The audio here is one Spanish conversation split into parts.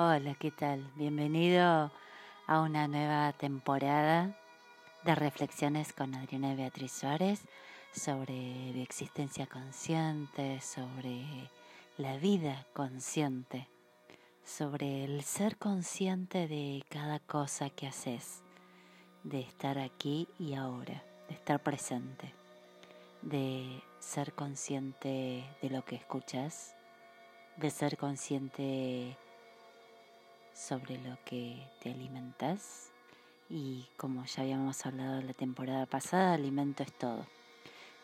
Hola, ¿qué tal? Bienvenido a una nueva temporada de reflexiones con Adriana y Beatriz Suárez sobre bioexistencia consciente, sobre la vida consciente, sobre el ser consciente de cada cosa que haces, de estar aquí y ahora, de estar presente, de ser consciente de lo que escuchas, de ser consciente sobre lo que te alimentas y como ya habíamos hablado la temporada pasada, alimento es todo.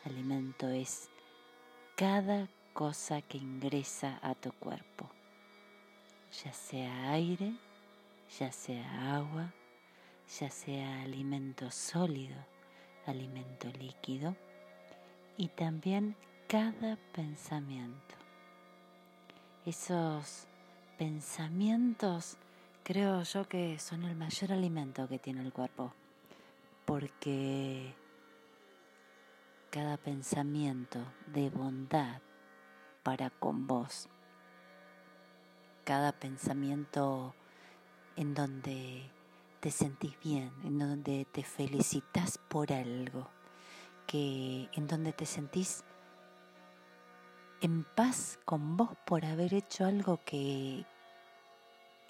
Alimento es cada cosa que ingresa a tu cuerpo, ya sea aire, ya sea agua, ya sea alimento sólido, alimento líquido y también cada pensamiento. Esos pensamientos creo yo que son el mayor alimento que tiene el cuerpo, porque cada pensamiento de bondad para con vos, cada pensamiento en donde te sentís bien, en donde te felicitas por algo, que en donde te sentís en paz con vos por haber hecho algo que,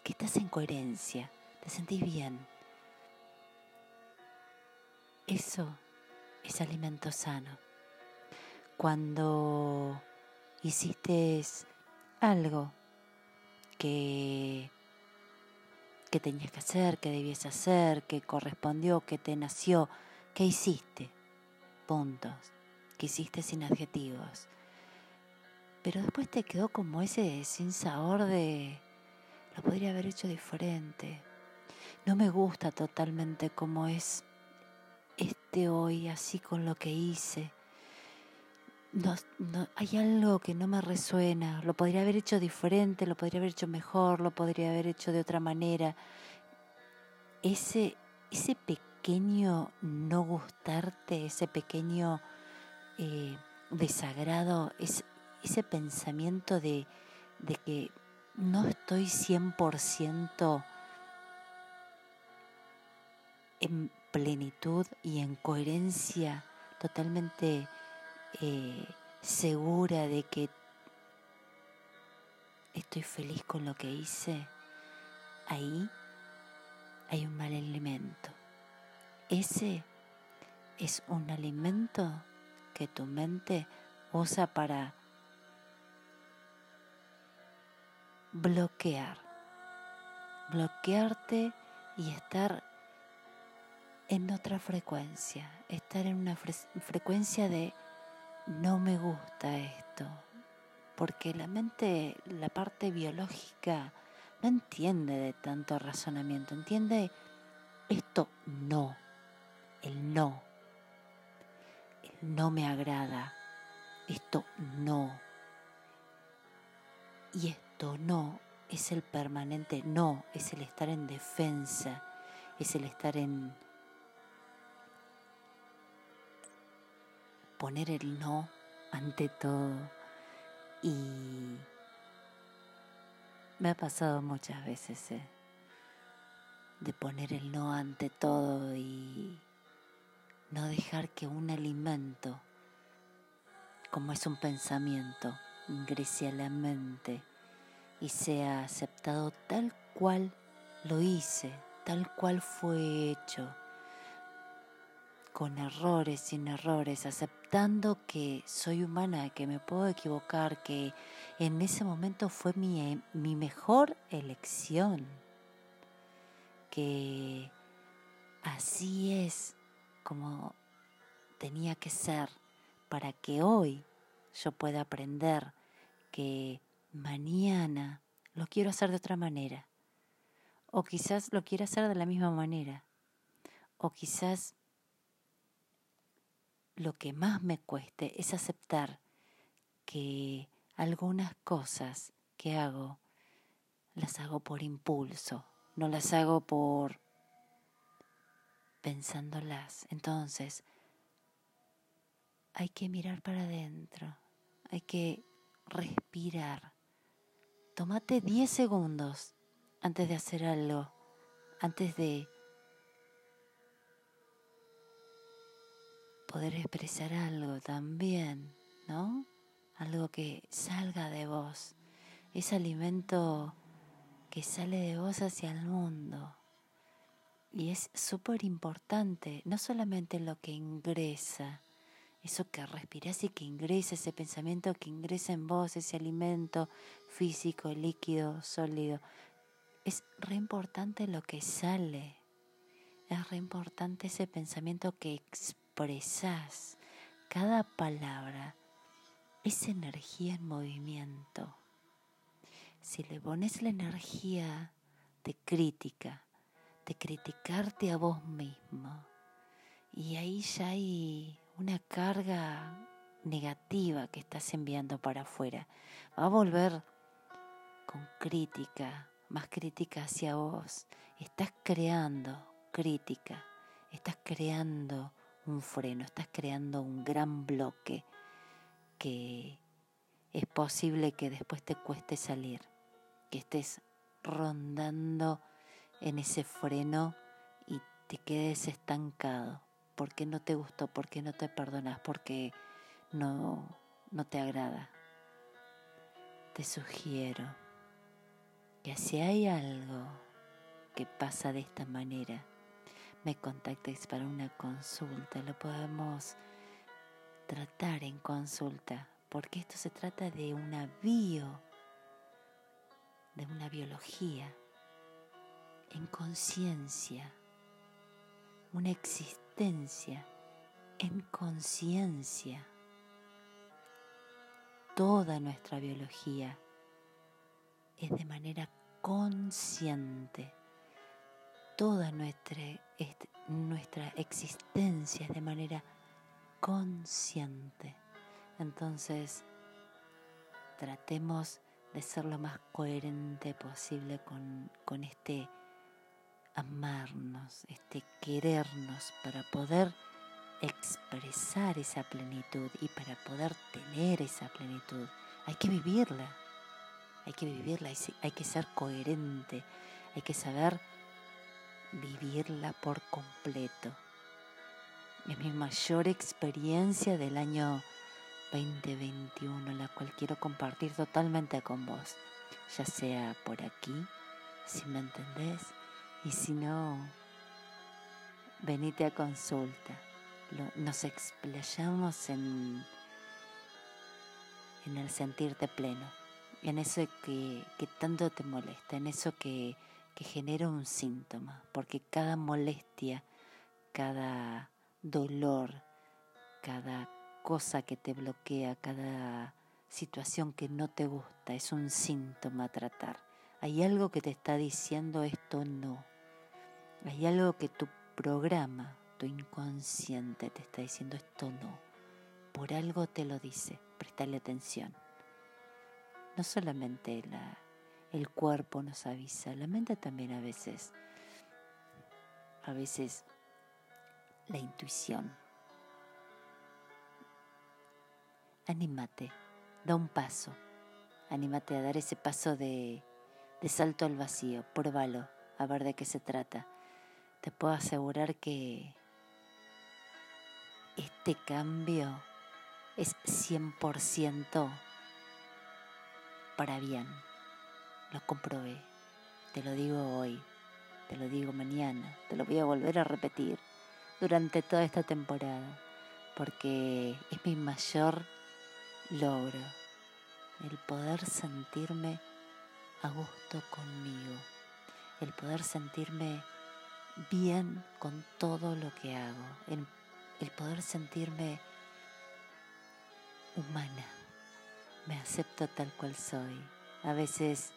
que estás en coherencia, te sentís bien. Eso es alimento sano. Cuando hiciste algo que, que tenías que hacer, que debías hacer, que correspondió, que te nació, ¿qué hiciste? Puntos. Que hiciste sin adjetivos. Pero después te quedó como ese sin sabor de lo podría haber hecho diferente. No me gusta totalmente como es este hoy, así con lo que hice. No, hay algo que no me resuena. Lo podría haber hecho diferente, lo podría haber hecho mejor, lo podría haber hecho de otra manera. Ese, ese pequeño no gustarte, ese pequeño eh, desagrado, es, ese pensamiento de, de que no estoy 100% en plenitud y en coherencia, totalmente eh, segura de que estoy feliz con lo que hice, ahí hay un mal alimento. Ese es un alimento que tu mente usa para bloquear, bloquearte y estar en otra frecuencia, estar en una frecuencia de no me gusta esto, porque la mente, la parte biológica, no entiende de tanto razonamiento, entiende esto no, el no, el no me agrada, esto no. Y no es el permanente no, es el estar en defensa, es el estar en poner el no ante todo. Y me ha pasado muchas veces eh, de poner el no ante todo y no dejar que un alimento, como es un pensamiento, ingrese a la mente y sea aceptado tal cual lo hice, tal cual fue hecho, con errores, sin errores, aceptando que soy humana, que me puedo equivocar, que en ese momento fue mi, mi mejor elección, que así es como tenía que ser para que hoy yo pueda aprender que mañana lo quiero hacer de otra manera. O quizás lo quiero hacer de la misma manera. O quizás lo que más me cueste es aceptar que algunas cosas que hago las hago por impulso, no las hago por pensándolas. Entonces, hay que mirar para adentro, hay que respirar Tómate 10 segundos antes de hacer algo, antes de poder expresar algo también, ¿no? Algo que salga de vos, ese alimento que sale de vos hacia el mundo. Y es súper importante, no solamente lo que ingresa, eso que respirás y que ingresa, ese pensamiento que ingresa en vos, ese alimento físico, líquido, sólido. Es re importante lo que sale. Es re importante ese pensamiento que expresás. Cada palabra es energía en movimiento. Si le pones la energía de crítica, de criticarte a vos mismo, y ahí ya hay una carga negativa que estás enviando para afuera. Va a volver con crítica, más crítica hacia vos. Estás creando crítica, estás creando un freno, estás creando un gran bloque que es posible que después te cueste salir, que estés rondando en ese freno y te quedes estancado porque no te gustó, porque no te perdonas, porque no, no te agrada. Te sugiero que si hay algo que pasa de esta manera, me contactes para una consulta. Lo podemos tratar en consulta, porque esto se trata de una bio, de una biología, en conciencia, una existencia en conciencia. Toda nuestra biología es de manera consciente. Toda nuestra, nuestra existencia es de manera consciente. Entonces, tratemos de ser lo más coherente posible con, con este amarnos, este querernos para poder expresar esa plenitud y para poder tener esa plenitud. Hay que vivirla, hay que vivirla, hay que ser coherente, hay que saber vivirla por completo. Es mi mayor experiencia del año 2021, la cual quiero compartir totalmente con vos, ya sea por aquí, si me entendés, y si no, venite a consulta. Nos explayamos en, en el sentirte pleno, en eso que, que tanto te molesta, en eso que, que genera un síntoma, porque cada molestia, cada dolor, cada cosa que te bloquea, cada situación que no te gusta, es un síntoma a tratar. Hay algo que te está diciendo esto no. Hay algo que tu programa, tu inconsciente te está diciendo esto no. Por algo te lo dice, prestale atención. No solamente la, el cuerpo nos avisa, la mente también a veces. A veces la intuición. Anímate, da un paso. Anímate a dar ese paso de, de salto al vacío. Pruébalo, a ver de qué se trata te puedo asegurar que este cambio es 100% para bien. Lo comprobé. Te lo digo hoy, te lo digo mañana, te lo voy a volver a repetir durante toda esta temporada, porque es mi mayor logro, el poder sentirme a gusto conmigo, el poder sentirme bien con todo lo que hago, el, el poder sentirme humana. Me acepto tal cual soy. A veces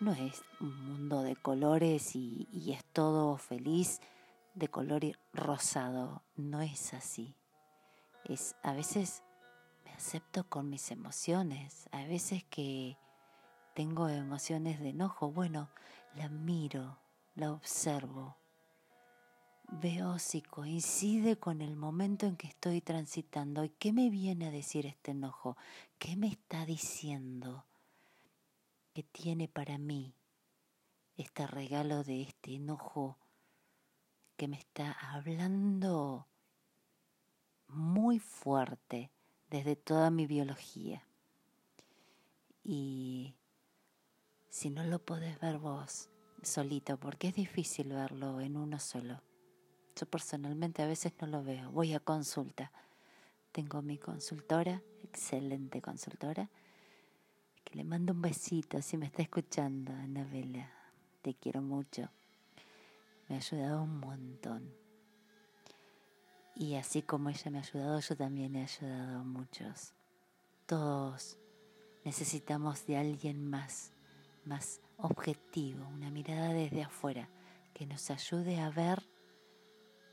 no es un mundo de colores y, y, es todo feliz de color rosado. No es así. Es a veces me acepto con mis emociones. A veces que tengo emociones de enojo, bueno, la miro, la observo, veo si coincide con el momento en que estoy transitando y qué me viene a decir este enojo, qué me está diciendo, que tiene para mí este regalo de este enojo que me está hablando muy fuerte desde toda mi biología. Y si no lo podés ver vos solito, porque es difícil verlo en uno solo. Yo personalmente a veces no lo veo, voy a consulta. Tengo mi consultora, excelente consultora, que le mando un besito si me está escuchando, Anabela. Te quiero mucho. Me ha ayudado un montón. Y así como ella me ha ayudado, yo también he ayudado a muchos. Todos necesitamos de alguien más, más objetivo, una mirada desde afuera, que nos ayude a ver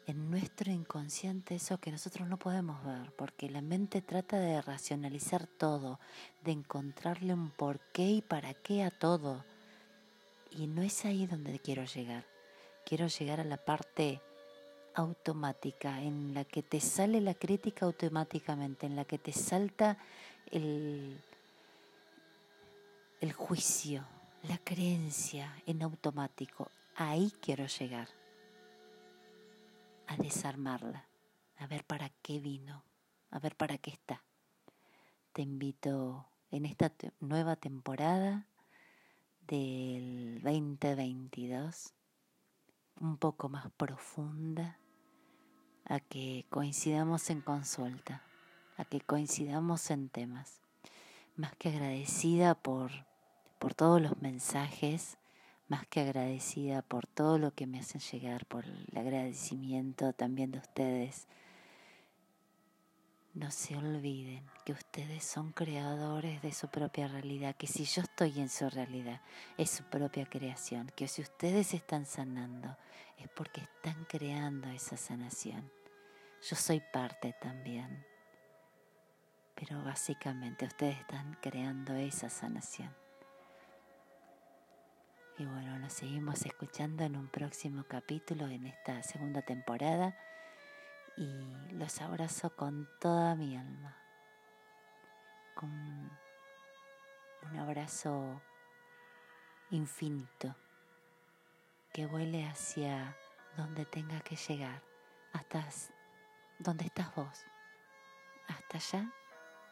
en nuestro inconsciente eso que nosotros no podemos ver, porque la mente trata de racionalizar todo, de encontrarle un porqué y para qué a todo. Y no es ahí donde quiero llegar. Quiero llegar a la parte automática, en la que te sale la crítica automáticamente, en la que te salta el, el juicio, la creencia en automático. Ahí quiero llegar, a desarmarla, a ver para qué vino, a ver para qué está. Te invito en esta nueva temporada del 2022, un poco más profunda, a que coincidamos en consulta, a que coincidamos en temas. Más que agradecida por, por todos los mensajes, más que agradecida por todo lo que me hacen llegar, por el agradecimiento también de ustedes. No se olviden que ustedes son creadores de su propia realidad, que si yo estoy en su realidad, es su propia creación, que si ustedes están sanando, es porque están creando esa sanación. Yo soy parte también. Pero básicamente ustedes están creando esa sanación. Y bueno, nos seguimos escuchando en un próximo capítulo en esta segunda temporada. Y los abrazo con toda mi alma. Con un abrazo infinito que vuele hacia donde tenga que llegar, hasta donde estás vos. Hasta allá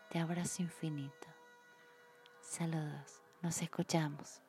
te abrazo infinito. Saludos, nos escuchamos.